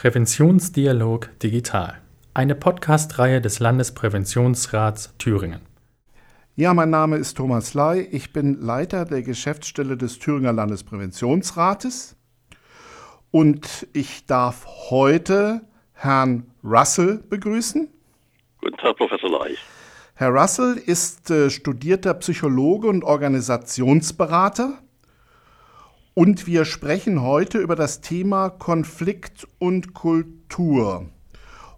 Präventionsdialog Digital, eine Podcast-Reihe des Landespräventionsrats Thüringen. Ja, mein Name ist Thomas Ley. Ich bin Leiter der Geschäftsstelle des Thüringer Landespräventionsrates und ich darf heute Herrn Russell begrüßen. Guten Tag, Professor Ley. Herr Russell ist äh, studierter Psychologe und Organisationsberater und wir sprechen heute über das Thema Konflikt und Kultur.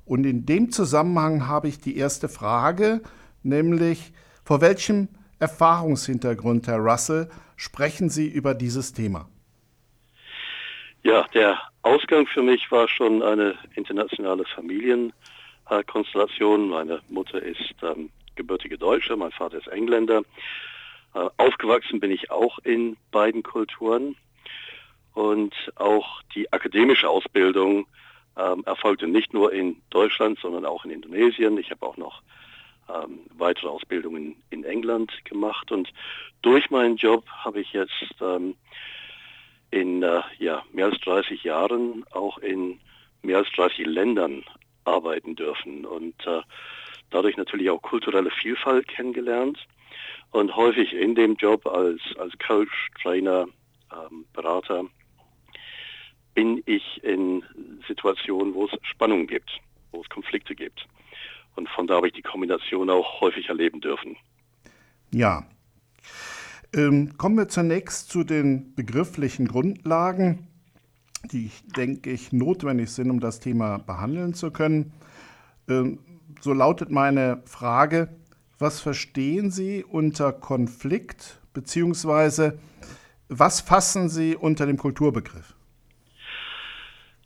Und in dem Zusammenhang habe ich die erste Frage, nämlich vor welchem Erfahrungshintergrund, Herr Russell, sprechen Sie über dieses Thema? Ja, der Ausgang für mich war schon eine internationale Familienkonstellation. Meine Mutter ist ähm, gebürtige Deutsche, mein Vater ist Engländer. Äh, aufgewachsen bin ich auch in beiden Kulturen und auch die akademische Ausbildung ähm, erfolgte nicht nur in Deutschland, sondern auch in Indonesien. Ich habe auch noch ähm, weitere Ausbildungen in England gemacht. Und durch meinen Job habe ich jetzt ähm, in äh, ja, mehr als 30 Jahren auch in mehr als 30 Ländern arbeiten dürfen. Und äh, dadurch natürlich auch kulturelle Vielfalt kennengelernt. Und häufig in dem Job als, als Coach, Trainer, ähm, Berater bin ich in Situationen, wo es Spannungen gibt, wo es Konflikte gibt. Und von da habe ich die Kombination auch häufig erleben dürfen. Ja. Ähm, kommen wir zunächst zu den begrifflichen Grundlagen, die, denke ich, notwendig sind, um das Thema behandeln zu können. Ähm, so lautet meine Frage, was verstehen Sie unter Konflikt, beziehungsweise was fassen Sie unter dem Kulturbegriff?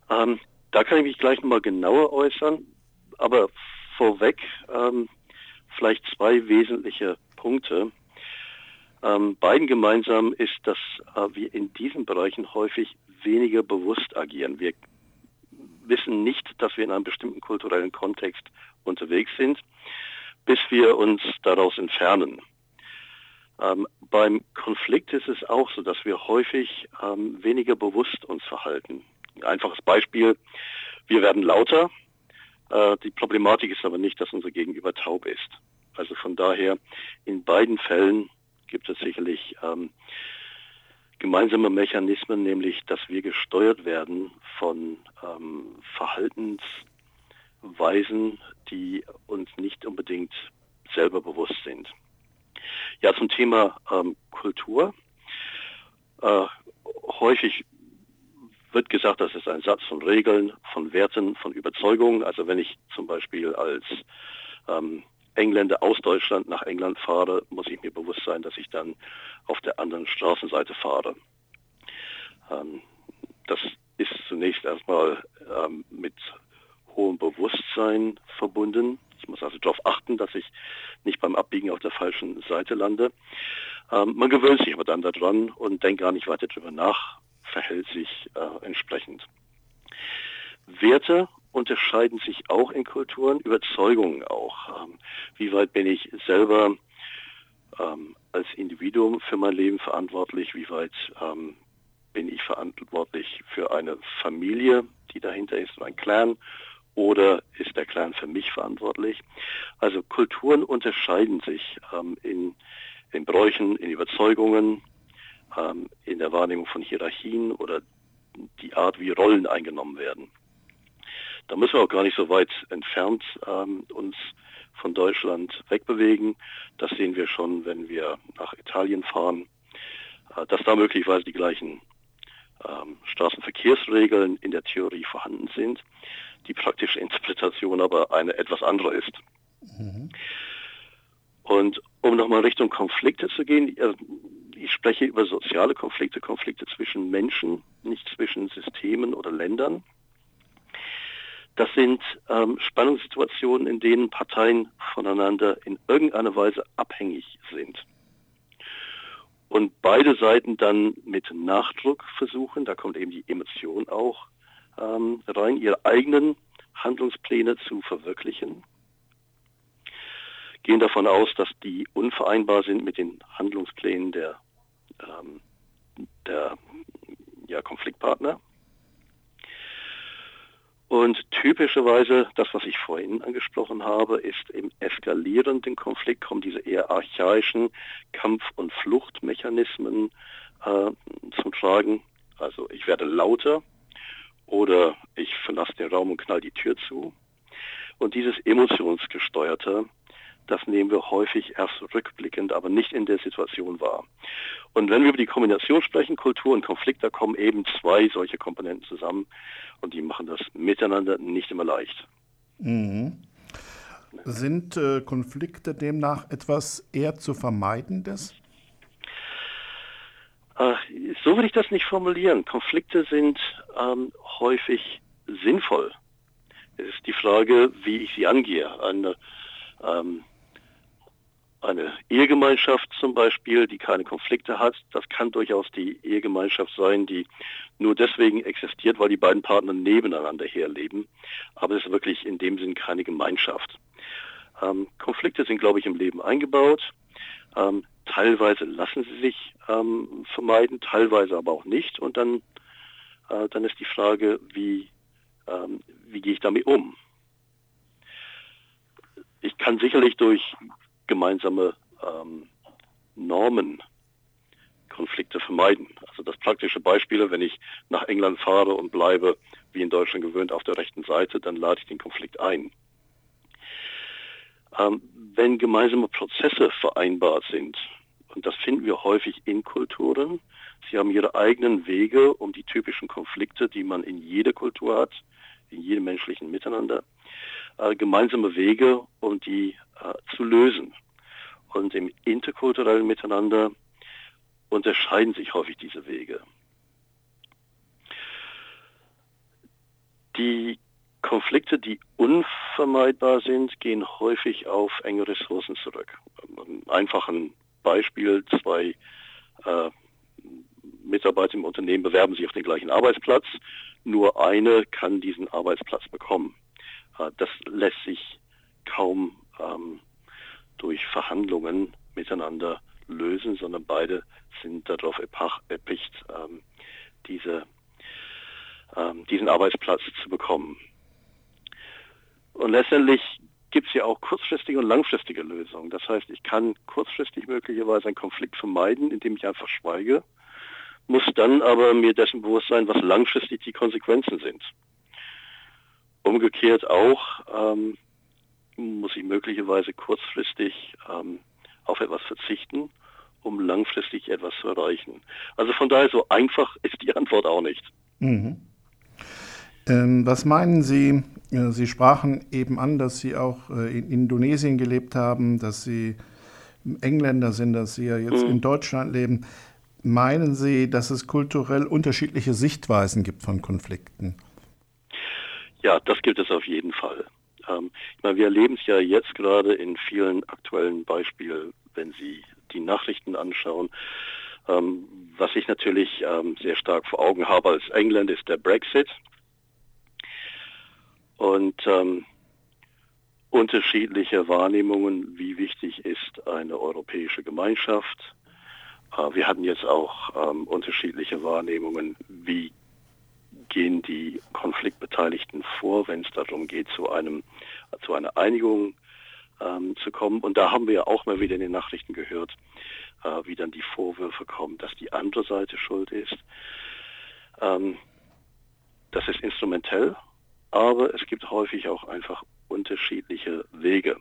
Ähm, da kann ich mich gleich nochmal genauer äußern, aber vorweg ähm, vielleicht zwei wesentliche Punkte. Ähm, beiden gemeinsam ist, dass äh, wir in diesen Bereichen häufig weniger bewusst agieren. Wir wissen nicht, dass wir in einem bestimmten kulturellen Kontext unterwegs sind, bis wir uns daraus entfernen. Ähm, beim Konflikt ist es auch so, dass wir häufig ähm, weniger bewusst uns verhalten. Ein einfaches Beispiel, wir werden lauter. Äh, die Problematik ist aber nicht, dass unser Gegenüber taub ist. Also von daher, in beiden Fällen gibt es sicherlich ähm, gemeinsame Mechanismen, nämlich dass wir gesteuert werden von ähm, Verhaltensweisen, die uns nicht unbedingt selber bewusst sind. Ja, zum Thema ähm, Kultur. Äh, häufig wird gesagt, das ist ein Satz von Regeln, von Werten, von Überzeugungen. Also wenn ich zum Beispiel als ähm, Engländer aus Deutschland nach England fahre, muss ich mir bewusst sein, dass ich dann auf der anderen Straßenseite fahre. Ähm, das ist zunächst erstmal ähm, mit hohem Bewusstsein verbunden. Ich muss also darauf achten, dass ich nicht beim Abbiegen auf der falschen Seite lande. Ähm, man gewöhnt sich aber dann daran und denkt gar nicht weiter darüber nach, verhält sich äh, entsprechend. Werte unterscheiden sich auch in Kulturen, Überzeugungen auch. Ähm, wie weit bin ich selber ähm, als Individuum für mein Leben verantwortlich? Wie weit ähm, bin ich verantwortlich für eine Familie, die dahinter ist, ein Clan? Oder ist der Clan für mich verantwortlich? Also Kulturen unterscheiden sich ähm, in, in Bräuchen, in Überzeugungen, ähm, in der Wahrnehmung von Hierarchien oder die Art, wie Rollen eingenommen werden. Da müssen wir auch gar nicht so weit entfernt ähm, uns von Deutschland wegbewegen. Das sehen wir schon, wenn wir nach Italien fahren, äh, dass da möglicherweise die gleichen ähm, Straßenverkehrsregeln in der Theorie vorhanden sind, die praktische Interpretation aber eine etwas andere ist. Mhm. Und um nochmal Richtung Konflikte zu gehen, ich spreche über soziale Konflikte, Konflikte zwischen Menschen, nicht zwischen Systemen oder Ländern. Das sind ähm, Spannungssituationen, in denen Parteien voneinander in irgendeiner Weise abhängig sind. Und beide Seiten dann mit Nachdruck versuchen, da kommt eben die Emotion auch ähm, rein, ihre eigenen Handlungspläne zu verwirklichen. Gehen davon aus, dass die unvereinbar sind mit den Handlungsplänen der, ähm, der ja, Konfliktpartner. Und typischerweise, das, was ich vorhin angesprochen habe, ist im eskalierenden Konflikt kommen diese eher archaischen Kampf- und Fluchtmechanismen äh, zum Tragen. Also ich werde lauter oder ich verlasse den Raum und knall die Tür zu. Und dieses emotionsgesteuerte, das nehmen wir häufig erst rückblickend, aber nicht in der Situation wahr. Und wenn wir über die Kombination sprechen, Kultur und Konflikt, da kommen eben zwei solche Komponenten zusammen und die machen das miteinander nicht immer leicht. Mhm. Sind äh, Konflikte demnach etwas eher zu vermeidendes? Äh, so würde ich das nicht formulieren. Konflikte sind ähm, häufig sinnvoll. Es ist die Frage, wie ich sie angehe. Eine, ähm, eine Ehegemeinschaft zum Beispiel, die keine Konflikte hat, das kann durchaus die Ehegemeinschaft sein, die nur deswegen existiert, weil die beiden Partner nebeneinander herleben. Aber es ist wirklich in dem Sinn keine Gemeinschaft. Ähm, Konflikte sind, glaube ich, im Leben eingebaut. Ähm, teilweise lassen sie sich ähm, vermeiden, teilweise aber auch nicht. Und dann, äh, dann ist die Frage, wie, ähm, wie gehe ich damit um? Ich kann sicherlich durch gemeinsame ähm, Normen Konflikte vermeiden. Also das praktische Beispiel, wenn ich nach England fahre und bleibe, wie in Deutschland gewöhnt, auf der rechten Seite, dann lade ich den Konflikt ein. Ähm, wenn gemeinsame Prozesse vereinbart sind, und das finden wir häufig in Kulturen, sie haben ihre eigenen Wege, um die typischen Konflikte, die man in jeder Kultur hat, in jedem menschlichen Miteinander, äh, gemeinsame Wege, um die äh, zu lösen. Und im interkulturellen Miteinander unterscheiden sich häufig diese Wege. Die Konflikte, die unvermeidbar sind, gehen häufig auf enge Ressourcen zurück. Einfach ein Beispiel, zwei äh, Mitarbeiter im Unternehmen bewerben sich auf den gleichen Arbeitsplatz, nur eine kann diesen Arbeitsplatz bekommen. Äh, das lässt sich kaum ähm, durch Verhandlungen miteinander lösen, sondern beide sind darauf erpicht, ähm, diese, ähm, diesen Arbeitsplatz zu bekommen. Und letztendlich gibt es ja auch kurzfristige und langfristige Lösungen. Das heißt, ich kann kurzfristig möglicherweise einen Konflikt vermeiden, indem ich einfach schweige, muss dann aber mir dessen bewusst sein, was langfristig die Konsequenzen sind. Umgekehrt auch ähm, muss ich möglicherweise kurzfristig ähm, auf etwas verzichten, um langfristig etwas zu erreichen. Also von daher so einfach ist die Antwort auch nicht. Mhm. Ähm, was meinen Sie? Sie sprachen eben an, dass Sie auch äh, in Indonesien gelebt haben, dass Sie Engländer sind, dass Sie ja jetzt mhm. in Deutschland leben. Meinen Sie, dass es kulturell unterschiedliche Sichtweisen gibt von Konflikten? Ja, das gibt es auf jeden Fall. Ähm, ich meine, wir erleben es ja jetzt gerade in vielen aktuellen Beispielen, wenn Sie die Nachrichten anschauen. Ähm, was ich natürlich ähm, sehr stark vor Augen habe als Engländer ist der Brexit. Und ähm, unterschiedliche Wahrnehmungen, wie wichtig ist eine europäische Gemeinschaft. Äh, wir hatten jetzt auch ähm, unterschiedliche Wahrnehmungen, wie gehen die Konfliktbeteiligten vor, wenn es darum geht, zu einem zu einer Einigung ähm, zu kommen. Und da haben wir ja auch mal wieder in den Nachrichten gehört, äh, wie dann die Vorwürfe kommen, dass die andere Seite schuld ist. Ähm, das ist instrumentell aber es gibt häufig auch einfach unterschiedliche Wege.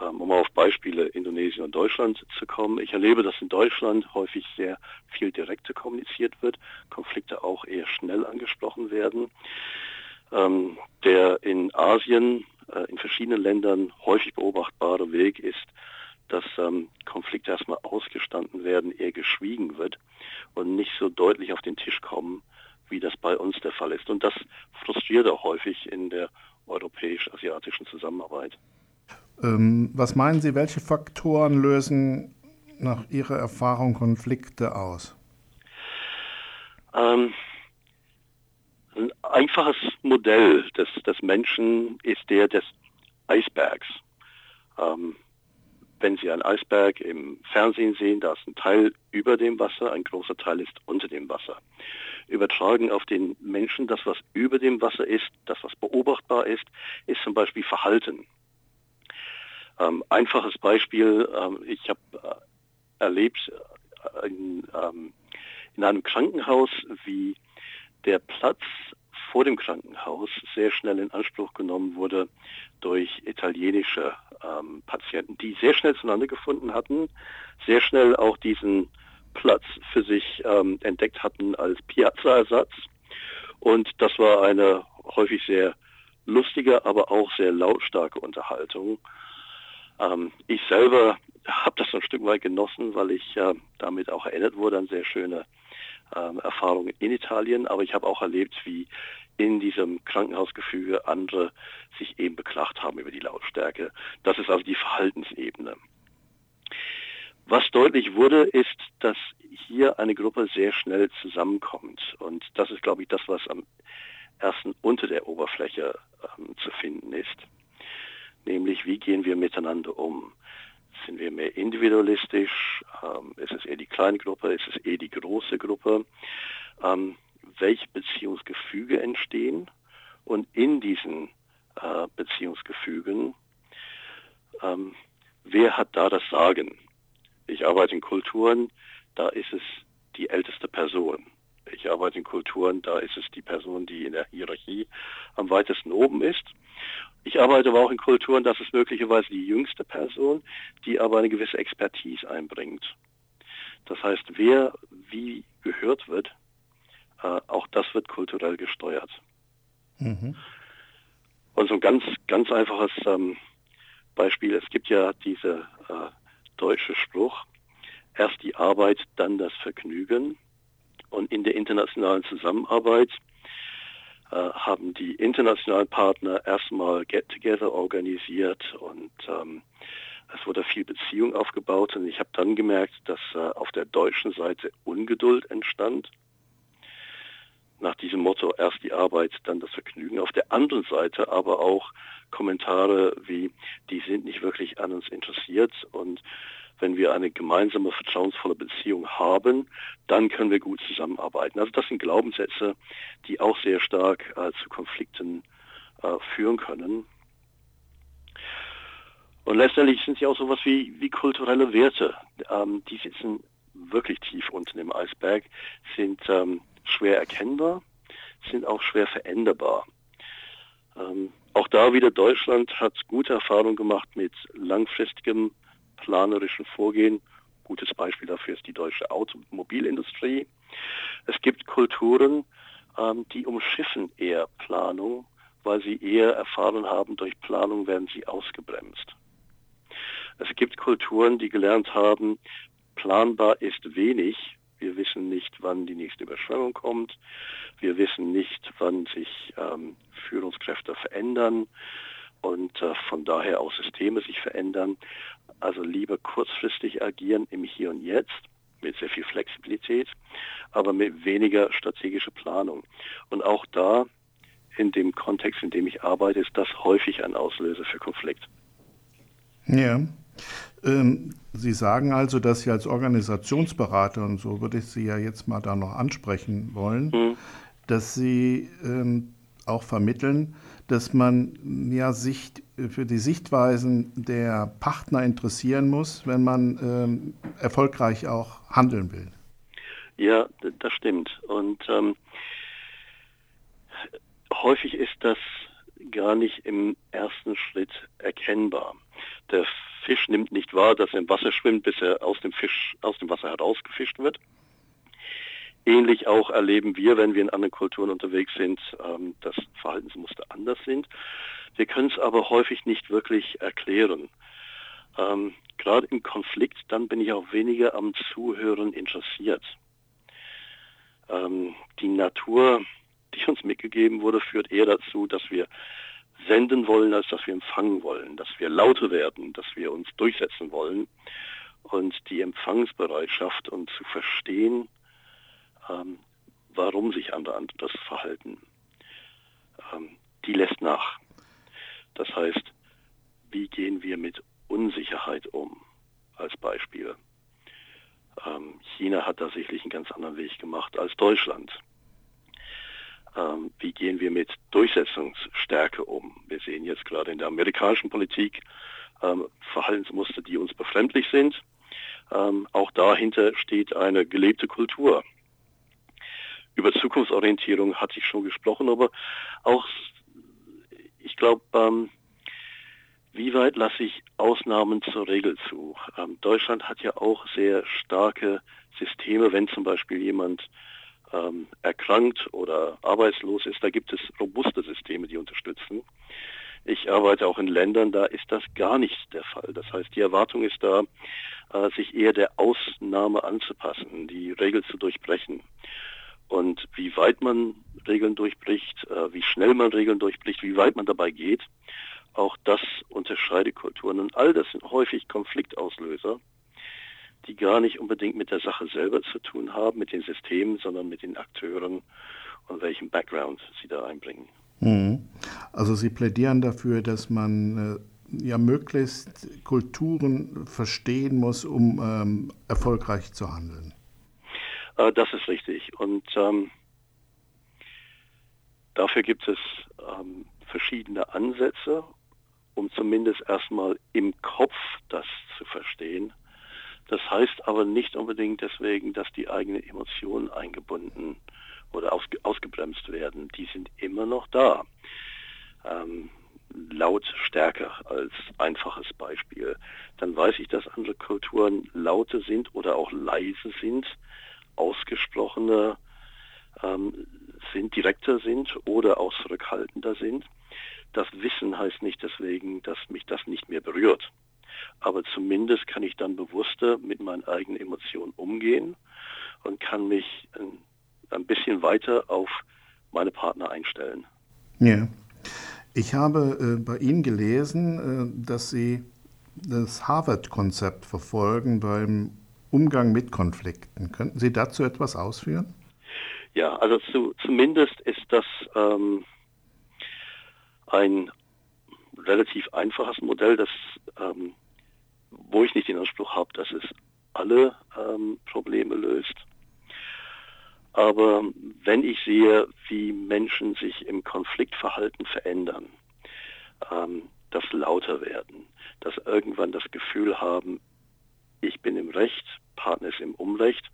Ähm, um auf Beispiele Indonesien und Deutschland zu kommen. Ich erlebe, dass in Deutschland häufig sehr viel direkter kommuniziert wird, Konflikte auch eher schnell angesprochen werden. Ähm, der in Asien, äh, in verschiedenen Ländern häufig beobachtbare Weg ist, dass ähm, Konflikte erstmal ausgestanden werden, eher geschwiegen wird und nicht so deutlich auf den Tisch kommen, wie das bei uns der Fall ist. Und das frustriert auch häufig in der europäisch-asiatischen Zusammenarbeit. Ähm, was meinen Sie, welche Faktoren lösen nach Ihrer Erfahrung Konflikte aus? Ähm, ein einfaches Modell des, des Menschen ist der des Eisbergs. Ähm, wenn Sie einen Eisberg im Fernsehen sehen, da ist ein Teil über dem Wasser, ein großer Teil ist unter dem Wasser. Übertragen auf den Menschen, das was über dem Wasser ist, das was beobachtbar ist, ist zum Beispiel Verhalten. Ähm, einfaches Beispiel, ähm, ich habe äh, erlebt äh, in, ähm, in einem Krankenhaus, wie der Platz vor dem Krankenhaus sehr schnell in Anspruch genommen wurde durch italienische ähm, Patienten, die sehr schnell zueinander gefunden hatten, sehr schnell auch diesen Platz für sich ähm, entdeckt hatten als Piazza-Ersatz. Und das war eine häufig sehr lustige, aber auch sehr lautstarke Unterhaltung. Ähm, ich selber habe das ein Stück weit genossen, weil ich äh, damit auch erinnert wurde an sehr schöne ähm, Erfahrungen in Italien, aber ich habe auch erlebt, wie in diesem Krankenhausgefüge andere sich eben beklagt haben über die Lautstärke. Das ist also die Verhaltensebene. Was deutlich wurde, ist, dass hier eine Gruppe sehr schnell zusammenkommt. Und das ist, glaube ich, das, was am ersten unter der Oberfläche ähm, zu finden ist. Nämlich, wie gehen wir miteinander um? Sind wir mehr individualistisch? Ähm, ist es eher die kleine Gruppe? Ist es eher die große Gruppe? Ähm, welche Beziehungsgefüge entstehen? Und in diesen äh, Beziehungsgefügen, ähm, wer hat da das Sagen? Ich arbeite in Kulturen, da ist es die älteste Person. Ich arbeite in Kulturen, da ist es die Person, die in der Hierarchie am weitesten oben ist. Ich arbeite aber auch in Kulturen, das ist möglicherweise die jüngste Person, die aber eine gewisse Expertise einbringt. Das heißt, wer wie gehört wird, äh, auch das wird kulturell gesteuert. Mhm. Und so ein ganz, ganz einfaches ähm, Beispiel, es gibt ja diese äh, deutsche Spruch, erst die Arbeit, dann das Vergnügen. Und in der internationalen Zusammenarbeit äh, haben die internationalen Partner erstmal Get-Together organisiert und ähm, es wurde viel Beziehung aufgebaut und ich habe dann gemerkt, dass äh, auf der deutschen Seite Ungeduld entstand. Nach diesem Motto erst die Arbeit, dann das Vergnügen. Auf der anderen Seite aber auch Kommentare wie, die sind nicht wirklich an uns interessiert und wenn wir eine gemeinsame, vertrauensvolle Beziehung haben, dann können wir gut zusammenarbeiten. Also das sind Glaubenssätze, die auch sehr stark äh, zu Konflikten äh, führen können. Und letztendlich sind sie auch sowas wie, wie kulturelle Werte. Ähm, die sitzen wirklich tief unten im Eisberg, sind ähm, schwer erkennbar, sind auch schwer veränderbar. Ähm, auch da wieder Deutschland hat gute Erfahrungen gemacht mit langfristigem planerischen Vorgehen. Gutes Beispiel dafür ist die deutsche Automobilindustrie. Es gibt Kulturen, ähm, die umschiffen eher Planung, weil sie eher erfahren haben, durch Planung werden sie ausgebremst. Es gibt Kulturen, die gelernt haben, planbar ist wenig. Wir wissen nicht, wann die nächste Überschwemmung kommt. Wir wissen nicht, wann sich ähm, Führungskräfte verändern und äh, von daher auch Systeme sich verändern. Also lieber kurzfristig agieren im Hier und Jetzt mit sehr viel Flexibilität, aber mit weniger strategischer Planung. Und auch da, in dem Kontext, in dem ich arbeite, ist das häufig ein Auslöser für Konflikt. Ja. Ähm, Sie sagen also, dass Sie als Organisationsberater, und so würde ich Sie ja jetzt mal da noch ansprechen wollen, mhm. dass Sie ähm, auch vermitteln, dass man ja sich für die Sichtweisen der Partner interessieren muss, wenn man ähm, erfolgreich auch handeln will. Ja, das stimmt. Und ähm, häufig ist das gar nicht im ersten Schritt erkennbar. Der Fisch nimmt nicht wahr, dass er im Wasser schwimmt, bis er aus dem Fisch aus dem Wasser herausgefischt wird. Ähnlich auch erleben wir, wenn wir in anderen Kulturen unterwegs sind, ähm, dass Verhaltensmuster anders sind. Wir können es aber häufig nicht wirklich erklären. Ähm, Gerade im Konflikt, dann bin ich auch weniger am Zuhören interessiert. Ähm, die Natur, die uns mitgegeben wurde, führt eher dazu, dass wir senden wollen, als dass wir empfangen wollen, dass wir lauter werden, dass wir uns durchsetzen wollen. Und die Empfangsbereitschaft und zu verstehen, ähm, warum sich andere anders verhalten, ähm, die lässt nach. Das heißt, wie gehen wir mit Unsicherheit um? als Beispiel. Ähm, China hat da sicherlich einen ganz anderen Weg gemacht als Deutschland. Ähm, wie gehen wir mit Durchsetzungsstärke um? Wir sehen jetzt gerade in der amerikanischen Politik ähm, Verhaltensmuster, die uns befremdlich sind. Ähm, auch dahinter steht eine gelebte Kultur. Über Zukunftsorientierung hatte ich schon gesprochen, aber auch, ich glaube, ähm, wie weit lasse ich Ausnahmen zur Regel zu? Ähm, Deutschland hat ja auch sehr starke Systeme, wenn zum Beispiel jemand ähm, erkrankt oder arbeitslos ist, da gibt es robuste Systeme, die unterstützen. Ich arbeite auch in Ländern, da ist das gar nicht der Fall. Das heißt, die Erwartung ist da, äh, sich eher der Ausnahme anzupassen, die Regel zu durchbrechen. Und wie weit man Regeln durchbricht, äh, wie schnell man Regeln durchbricht, wie weit man dabei geht, auch das unterscheidet Kulturen. Und all das sind häufig Konfliktauslöser die gar nicht unbedingt mit der Sache selber zu tun haben, mit den Systemen, sondern mit den Akteuren und welchen Background sie da einbringen. Mhm. Also Sie plädieren dafür, dass man äh, ja möglichst Kulturen verstehen muss, um ähm, erfolgreich zu handeln. Äh, das ist richtig. Und ähm, dafür gibt es ähm, verschiedene Ansätze, um zumindest erstmal im Kopf das zu verstehen. Das heißt aber nicht unbedingt deswegen, dass die eigenen Emotionen eingebunden oder aus, ausgebremst werden. Die sind immer noch da. Ähm, laut stärker als einfaches Beispiel. Dann weiß ich, dass andere Kulturen lauter sind oder auch leise sind, ausgesprochener ähm, sind, direkter sind oder auch zurückhaltender sind. Das Wissen heißt nicht deswegen, dass mich das nicht mehr berührt aber zumindest kann ich dann bewusster mit meinen eigenen Emotionen umgehen und kann mich ein, ein bisschen weiter auf meine Partner einstellen. Ja. Ich habe äh, bei Ihnen gelesen, äh, dass Sie das Harvard-Konzept verfolgen beim Umgang mit Konflikten. Könnten Sie dazu etwas ausführen? Ja, also zu, zumindest ist das ähm, ein relativ einfaches Modell, das ähm, wo ich nicht den Anspruch habe, dass es alle ähm, Probleme löst. Aber wenn ich sehe, wie Menschen sich im Konfliktverhalten verändern, ähm, dass lauter werden, dass irgendwann das Gefühl haben, ich bin im Recht, Partner ist im Unrecht.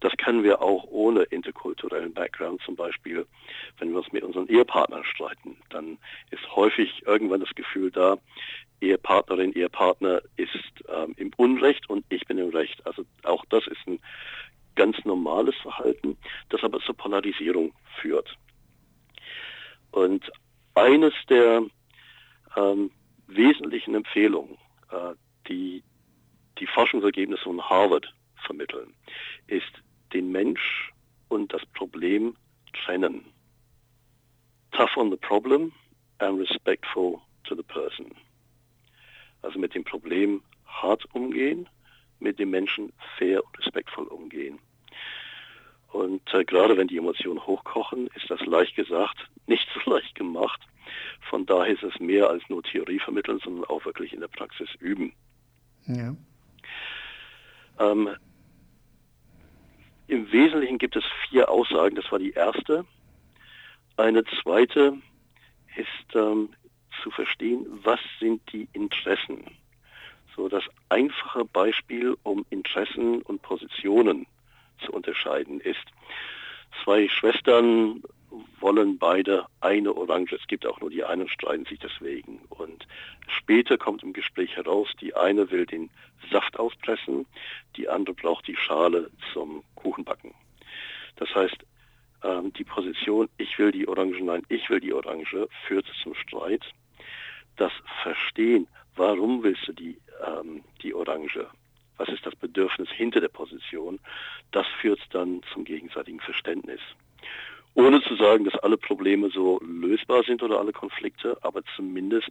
Das können wir auch ohne interkulturellen Background zum Beispiel, wenn wir uns mit unseren Ehepartnern streiten, dann ist häufig irgendwann das Gefühl da, Ehepartnerin, Ehepartner ist ähm, im Unrecht und ich bin im Recht. Also auch das ist ein ganz normales Verhalten, das aber zur Polarisierung führt. Und eines der ähm, wesentlichen Empfehlungen, äh, die die Forschungsergebnisse von Harvard vermitteln, ist den Mensch und das Problem trennen. Tough on the problem and respectful to the person. Also mit dem Problem hart umgehen, mit dem Menschen fair und respektvoll umgehen. Und äh, gerade wenn die Emotionen hochkochen, ist das leicht gesagt, nicht so leicht gemacht. Von daher ist es mehr als nur Theorie vermitteln, sondern auch wirklich in der Praxis üben. Ja. Ähm, Im Wesentlichen gibt es vier Aussagen. Das war die erste. Eine zweite ist ähm, zu verstehen, was sind die Interessen. So das einfache Beispiel, um Interessen und Positionen zu unterscheiden ist, zwei Schwestern wollen beide eine Orange. Es gibt auch nur die einen, streiten sich deswegen. Und später kommt im Gespräch heraus, die eine will den Saft auspressen, die andere braucht die Schale zum Kuchenbacken. Das heißt, ähm, die Position, ich will die Orange, nein, ich will die Orange, führt zum Streit. Das Verstehen, warum willst du die, ähm, die Orange, was ist das Bedürfnis hinter der Position, das führt dann zum gegenseitigen Verständnis. Ohne zu sagen, dass alle Probleme so lösbar sind oder alle Konflikte, aber zumindest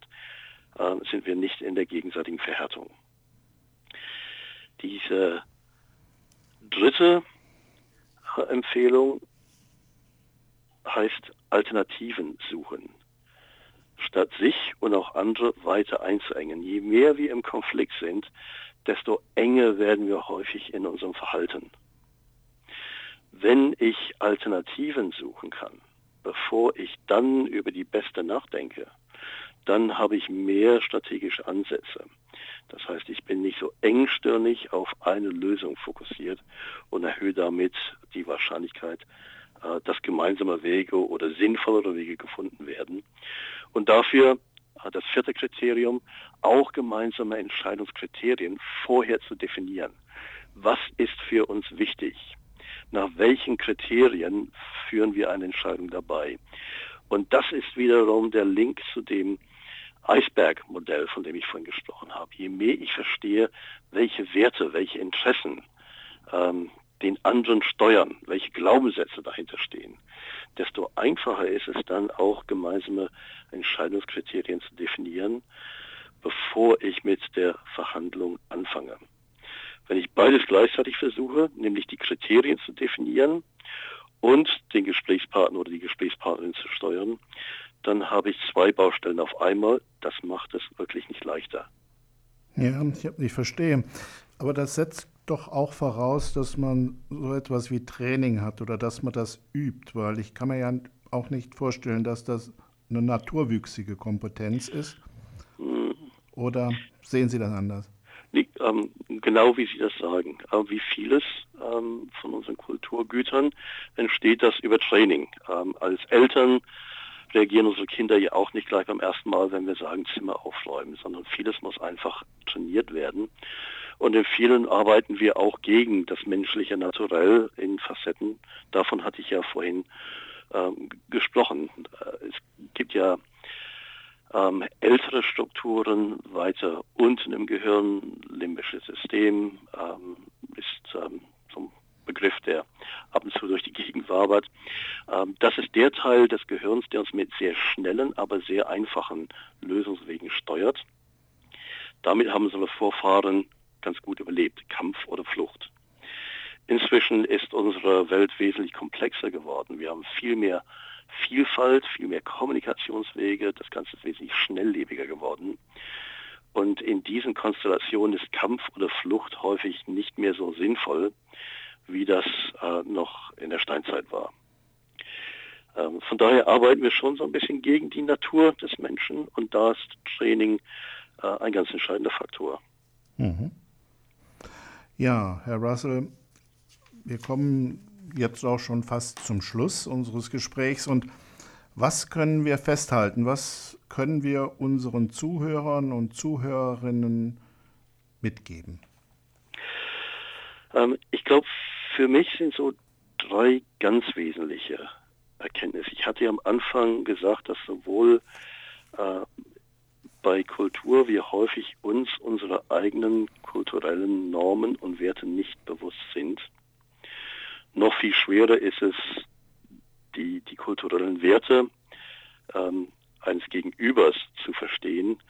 äh, sind wir nicht in der gegenseitigen Verhärtung. Diese dritte Empfehlung heißt Alternativen suchen. statt sich und auch andere weiter einzuengen. Je mehr wir im Konflikt sind, desto enger werden wir häufig in unserem Verhalten. Wenn ich Alternativen suchen kann, bevor ich dann über die beste nachdenke, dann habe ich mehr strategische Ansätze. Das heißt, ich bin nicht so engstirnig auf eine Lösung fokussiert und erhöhe damit die Wahrscheinlichkeit, äh, dass gemeinsame Wege oder sinnvollere Wege gefunden werden. Und dafür das vierte Kriterium, auch gemeinsame Entscheidungskriterien vorher zu definieren. Was ist für uns wichtig? Nach welchen Kriterien führen wir eine Entscheidung dabei? Und das ist wiederum der Link zu dem Eisbergmodell, von dem ich vorhin gesprochen habe. Je mehr ich verstehe, welche Werte, welche Interessen ähm, den anderen steuern, welche Glaubenssätze dahinter stehen, desto einfacher ist es dann auch gemeinsame Entscheidungskriterien zu definieren, bevor ich mit der Verhandlung anfange. Wenn ich beides gleichzeitig versuche, nämlich die Kriterien zu definieren und den Gesprächspartner oder die Gesprächspartnerin zu steuern, dann habe ich zwei Baustellen auf einmal. Das macht es wirklich nicht leichter. Ja, ich, ich verstehe. Aber das setzt doch auch voraus, dass man so etwas wie Training hat oder dass man das übt, weil ich kann mir ja auch nicht vorstellen, dass das eine naturwüchsige Kompetenz ist. Mhm. Oder sehen Sie das anders? Ähm, genau wie Sie das sagen. Aber wie vieles ähm, von unseren Kulturgütern entsteht das über Training. Ähm, als Eltern reagieren unsere Kinder ja auch nicht gleich beim ersten Mal, wenn wir sagen, Zimmer aufräumen, sondern vieles muss einfach trainiert werden. Und in vielen arbeiten wir auch gegen das menschliche Naturell in Facetten. Davon hatte ich ja vorhin ähm, gesprochen. Äh, es gibt ja ähm, ältere Strukturen weiter unten im Gehirn, limbisches System ähm, ist ähm, zum Begriff, der ab und zu durch die Gegend wabert. Ähm, das ist der Teil des Gehirns, der uns mit sehr schnellen, aber sehr einfachen Lösungswegen steuert. Damit haben unsere Vorfahren ganz gut überlebt, Kampf oder Flucht. Inzwischen ist unsere Welt wesentlich komplexer geworden. Wir haben viel mehr Vielfalt, viel mehr Kommunikationswege. Das Ganze ist wesentlich schnelllebiger geworden. Und in diesen Konstellationen ist Kampf oder Flucht häufig nicht mehr so sinnvoll, wie das äh, noch in der Steinzeit war. Ähm, von daher arbeiten wir schon so ein bisschen gegen die Natur des Menschen und da ist Training äh, ein ganz entscheidender Faktor. Mhm. Ja, Herr Russell, wir kommen jetzt auch schon fast zum Schluss unseres Gesprächs. Und was können wir festhalten? Was können wir unseren Zuhörern und Zuhörerinnen mitgeben? Ähm, ich glaube, für mich sind so drei ganz wesentliche Erkenntnisse. Ich hatte ja am Anfang gesagt, dass sowohl äh, bei Kultur wir häufig uns unsere eigenen kulturellen Normen und Werte nicht bewusst sind. Noch viel schwerer ist es, die, die kulturellen Werte ähm, eines Gegenübers zu verstehen,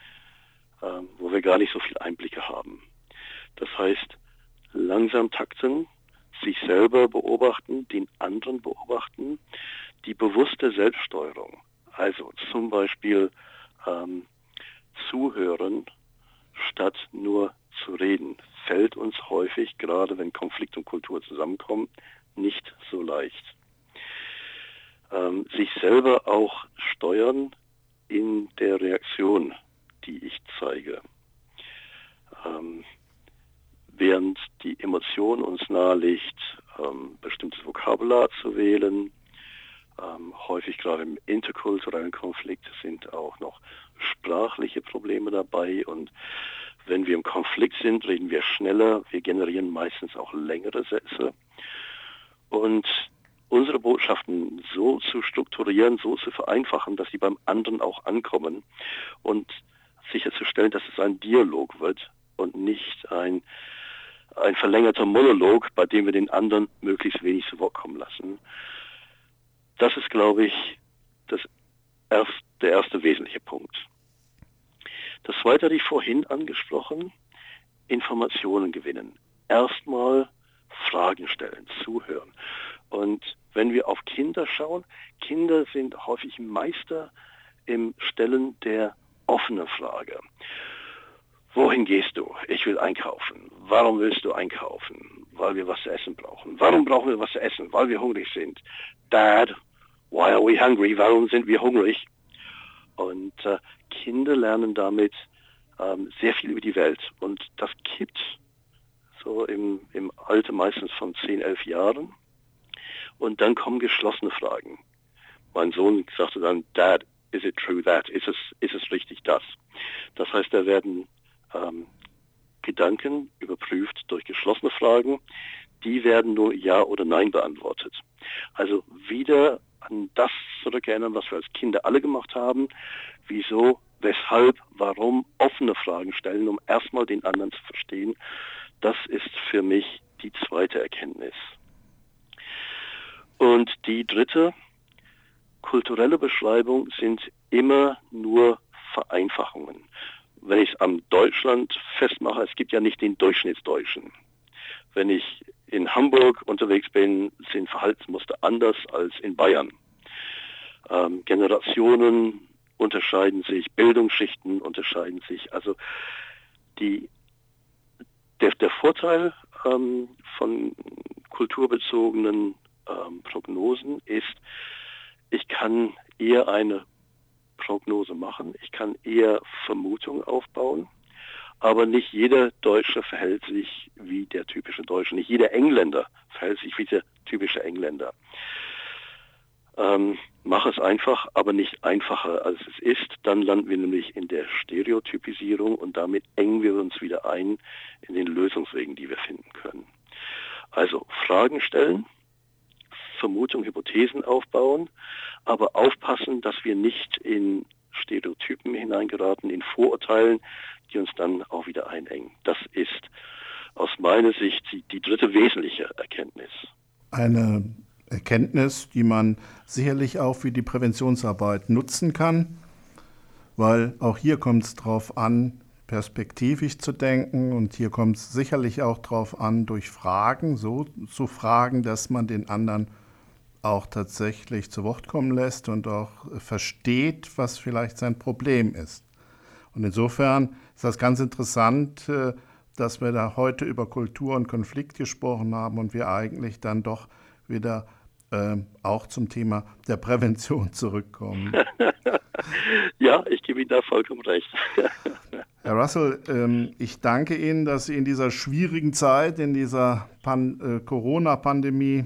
ähm, wo wir gar nicht so viel Einblicke haben. Das heißt, langsam takten, sich selber beobachten, den anderen beobachten, die bewusste Selbststeuerung. Also zum Beispiel ähm, zuhören, statt nur zu reden, fällt uns häufig, gerade wenn Konflikt und Kultur zusammenkommen, nicht so leicht. Ähm, sich selber auch steuern in der Reaktion, die ich zeige. Ähm, während die Emotion uns nahelegt, ähm, bestimmtes Vokabular zu wählen, ähm, häufig gerade im interkulturellen Konflikt sind auch noch sprachliche Probleme dabei und wenn wir im Konflikt sind, reden wir schneller, wir generieren meistens auch längere Sätze und unsere Botschaften so zu strukturieren, so zu vereinfachen, dass sie beim anderen auch ankommen und sicherzustellen, dass es ein Dialog wird und nicht ein, ein verlängerter Monolog, bei dem wir den anderen möglichst wenig zu Wort kommen lassen. Das ist, glaube ich, das erst, der erste wesentliche Punkt. Das zweite hatte ich vorhin angesprochen, Informationen gewinnen. Erstmal Fragen stellen, zuhören. Und wenn wir auf Kinder schauen, Kinder sind häufig Meister im Stellen der offenen Frage. Wohin gehst du? Ich will einkaufen. Warum willst du einkaufen? Weil wir was zu essen brauchen. Warum brauchen wir was zu essen? Weil wir hungrig sind. Dad, why are we hungry? Warum sind wir hungrig? Und äh, Kinder lernen damit ähm, sehr viel über die Welt. Und das kippt so im, im Alter meistens von 10, 11 Jahren. Und dann kommen geschlossene Fragen. Mein Sohn sagte dann, Dad, is it true that? Ist es, ist es richtig das? Das heißt, da werden ähm, Gedanken überprüft durch geschlossene Fragen. Die werden nur Ja oder Nein beantwortet. Also wieder an das zurückerinnern, was wir als Kinder alle gemacht haben. Wieso, weshalb, warum, offene Fragen stellen, um erstmal den anderen zu verstehen. Das ist für mich die zweite Erkenntnis. Und die dritte, kulturelle Beschreibung sind immer nur Vereinfachungen. Wenn ich es am Deutschland festmache, es gibt ja nicht den Durchschnittsdeutschen. Wenn ich in Hamburg unterwegs bin, sind Verhaltensmuster anders als in Bayern. Ähm, Generationen unterscheiden sich, Bildungsschichten unterscheiden sich. Also die, der, der Vorteil ähm, von kulturbezogenen ähm, Prognosen ist, ich kann eher eine Prognose machen, ich kann eher Vermutungen aufbauen, aber nicht jeder Deutsche verhält sich wie der typische Deutsche, nicht jeder Engländer verhält sich wie der typische Engländer. Ähm, mach es einfach, aber nicht einfacher als es ist. Dann landen wir nämlich in der Stereotypisierung und damit engen wir uns wieder ein in den Lösungswegen, die wir finden können. Also Fragen stellen, Vermutungen, Hypothesen aufbauen, aber aufpassen, dass wir nicht in Stereotypen hineingeraten, in Vorurteilen, die uns dann auch wieder einengen. Das ist aus meiner Sicht die, die dritte wesentliche Erkenntnis. Eine Erkenntnis, die man sicherlich auch für die Präventionsarbeit nutzen kann, weil auch hier kommt es darauf an, perspektivisch zu denken und hier kommt es sicherlich auch darauf an, durch Fragen so zu fragen, dass man den anderen auch tatsächlich zu Wort kommen lässt und auch versteht, was vielleicht sein Problem ist. Und insofern ist das ganz interessant, äh, dass wir da heute über Kultur und Konflikt gesprochen haben und wir eigentlich dann doch wieder äh, auch zum Thema der Prävention zurückkommen. ja, ich gebe Ihnen da vollkommen recht. Herr Russell, ähm, ich danke Ihnen, dass Sie in dieser schwierigen Zeit, in dieser äh, Corona-Pandemie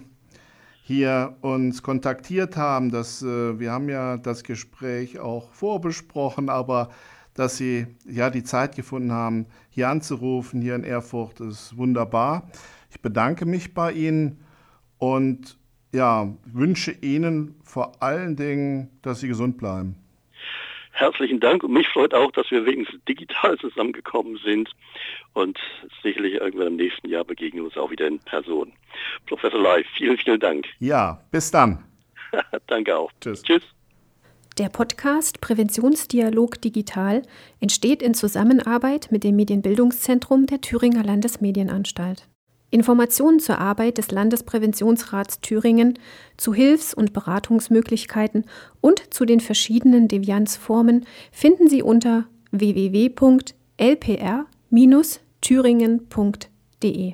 hier uns kontaktiert haben. Dass, äh, wir haben ja das Gespräch auch vorbesprochen, aber dass Sie ja die Zeit gefunden haben, hier anzurufen, hier in Erfurt, ist wunderbar. Ich bedanke mich bei Ihnen und ja, wünsche Ihnen vor allen Dingen, dass Sie gesund bleiben. Herzlichen Dank und mich freut auch, dass wir wenigstens digital zusammengekommen sind und sicherlich irgendwann im nächsten Jahr begegnen wir uns auch wieder in Person. Professor Lai, vielen, vielen Dank. Ja, bis dann. Danke auch. Tschüss. Tschüss. Der Podcast Präventionsdialog Digital entsteht in Zusammenarbeit mit dem Medienbildungszentrum der Thüringer Landesmedienanstalt. Informationen zur Arbeit des Landespräventionsrats Thüringen, zu Hilfs- und Beratungsmöglichkeiten und zu den verschiedenen Devianzformen finden Sie unter www.lpr-thüringen.de.